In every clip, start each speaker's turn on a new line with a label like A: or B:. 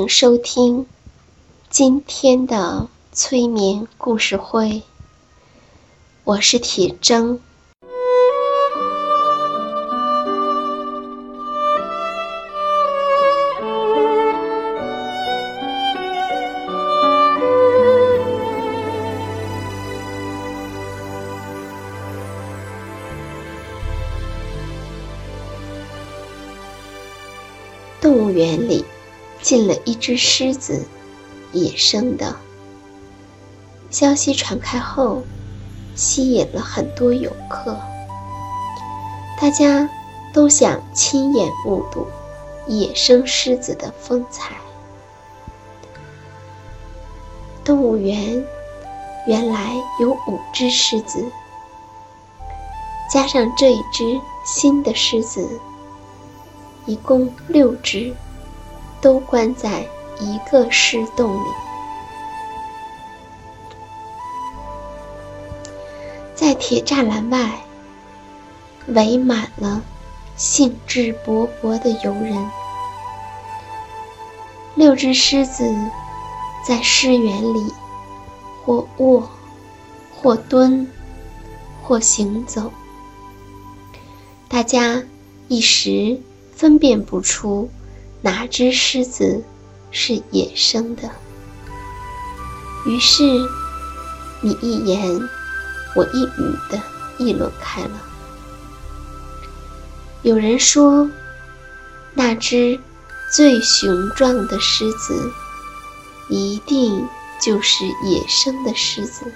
A: 迎收听今天的催眠故事会，我是铁铮。动物园里进了一只狮子，野生的。消息传开后，吸引了很多游客，大家都想亲眼目睹野生狮子的风采。动物园原来有五只狮子，加上这一只新的狮子。一共六只，都关在一个狮洞里。在铁栅栏外，围满了兴致勃勃的游人。六只狮子在狮园里，或卧，或蹲，或行走。大家一时。分辨不出哪只狮子是野生的，于是你一言我一语的议论开了。有人说，那只最雄壮的狮子一定就是野生的狮子。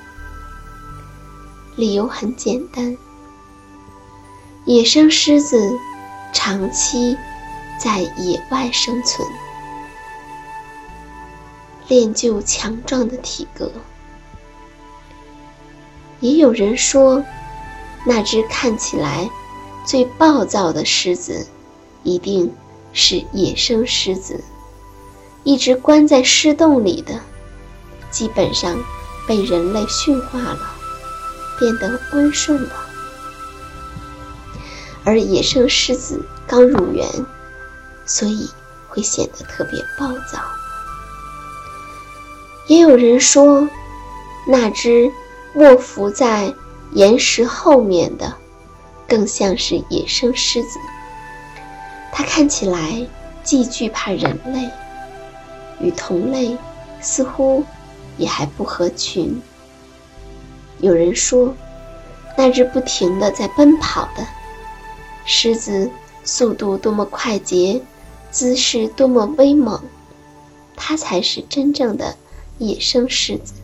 A: 理由很简单，野生狮子。长期在野外生存，练就强壮的体格。也有人说，那只看起来最暴躁的狮子，一定是野生狮子。一直关在狮洞里的，基本上被人类驯化了，变得温顺了。而野生狮子刚入园，所以会显得特别暴躁。也有人说，那只卧伏在岩石后面的，更像是野生狮子。它看起来既惧怕人类，与同类似乎也还不合群。有人说，那只不停地在奔跑的。狮子速度多么快捷，姿势多么威猛，它才是真正的野生狮子。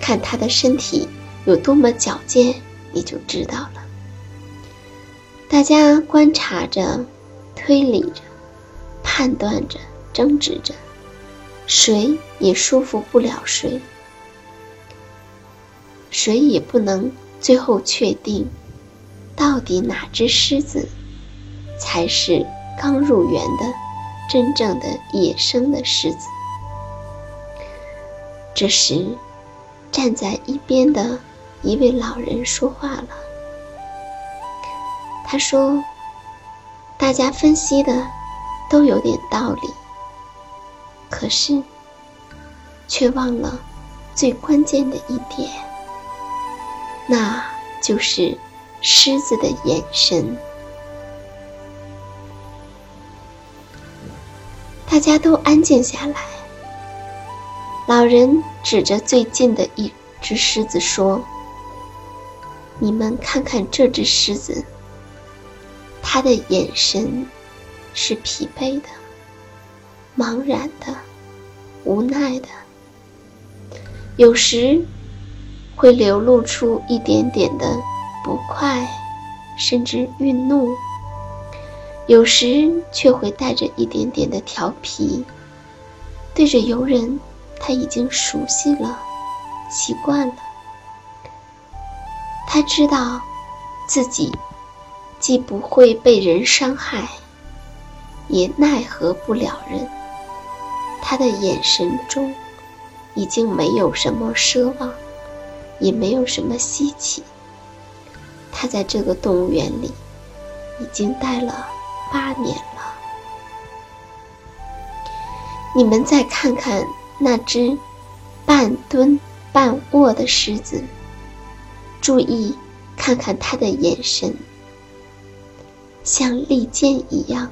A: 看它的身体有多么矫健，你就知道了。大家观察着，推理着，判断着，争执着，谁也说服不了谁，谁也不能。最后确定，到底哪只狮子才是刚入园的真正的野生的狮子？这时，站在一边的一位老人说话了。他说：“大家分析的都有点道理，可是却忘了最关键的一点，那就是狮子的眼神。大家都安静下来。老人指着最近的一只狮子说：“你们看看这只狮子，它的眼神是疲惫的、茫然的、无奈的，有时会流露出一点点的不快，甚至愠怒。”有时却会带着一点点的调皮，对着游人，他已经熟悉了，习惯了。他知道，自己既不会被人伤害，也奈何不了人。他的眼神中，已经没有什么奢望，也没有什么稀奇。他在这个动物园里，已经待了。八年了，你们再看看那只半蹲半卧的狮子，注意看看它的眼神，像利剑一样，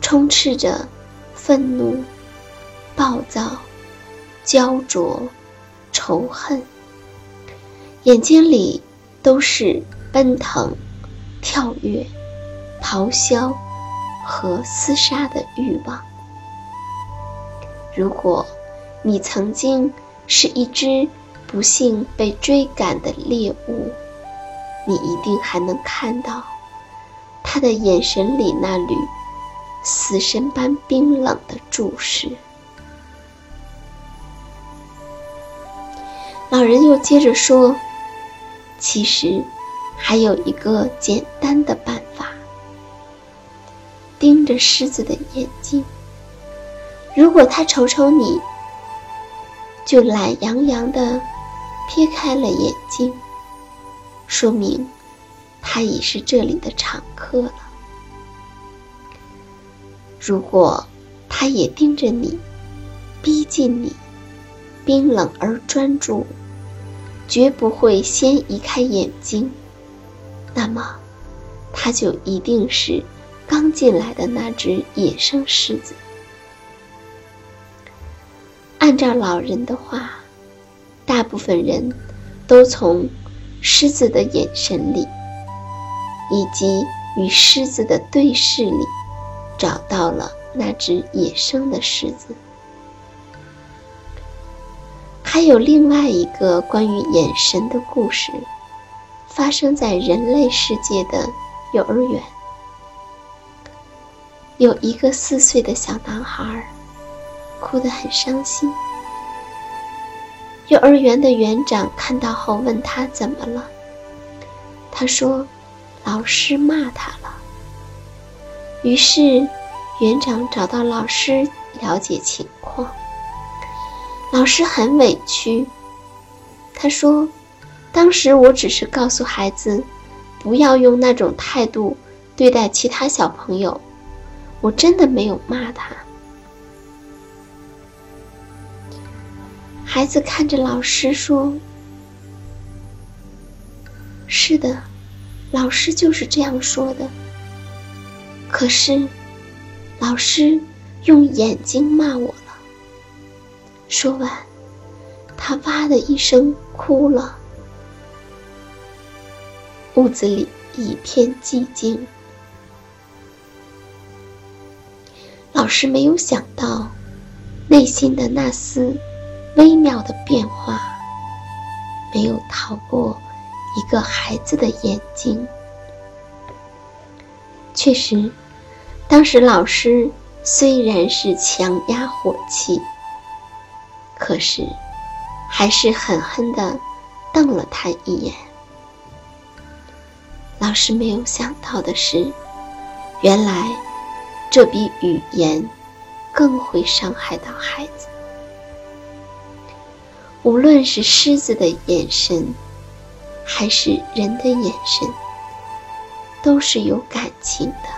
A: 充斥着愤怒、暴躁、焦灼、仇恨，眼睛里都是奔腾、跳跃。咆哮和厮杀的欲望。如果你曾经是一只不幸被追赶的猎物，你一定还能看到他的眼神里那缕死神般冰冷的注视。老人又接着说：“其实还有一个简单的办法。”盯着狮子的眼睛，如果它瞅瞅你，就懒洋洋的撇开了眼睛，说明它已是这里的常客了。如果它也盯着你，逼近你，冰冷而专注，绝不会先移开眼睛，那么它就一定是。刚进来的那只野生狮子，按照老人的话，大部分人都从狮子的眼神里，以及与狮子的对视里，找到了那只野生的狮子。还有另外一个关于眼神的故事，发生在人类世界的幼儿园。有一个四岁的小男孩，哭得很伤心。幼儿园的园长看到后问他怎么了，他说：“老师骂他了。”于是园长找到老师了解情况。老师很委屈，他说：“当时我只是告诉孩子，不要用那种态度对待其他小朋友。”我真的没有骂他。孩子看着老师说：“是的，老师就是这样说的。可是，老师用眼睛骂我了。”说完，他哇的一声哭了。屋子里一片寂静。老师没有想到，内心的那丝微妙的变化，没有逃过一个孩子的眼睛。确实，当时老师虽然是强压火气，可是还是狠狠地瞪了他一眼。老师没有想到的是，原来。这比语言更会伤害到孩子。无论是狮子的眼神，还是人的眼神，都是有感情的，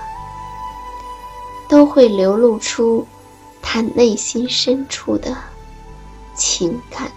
A: 都会流露出他内心深处的情感。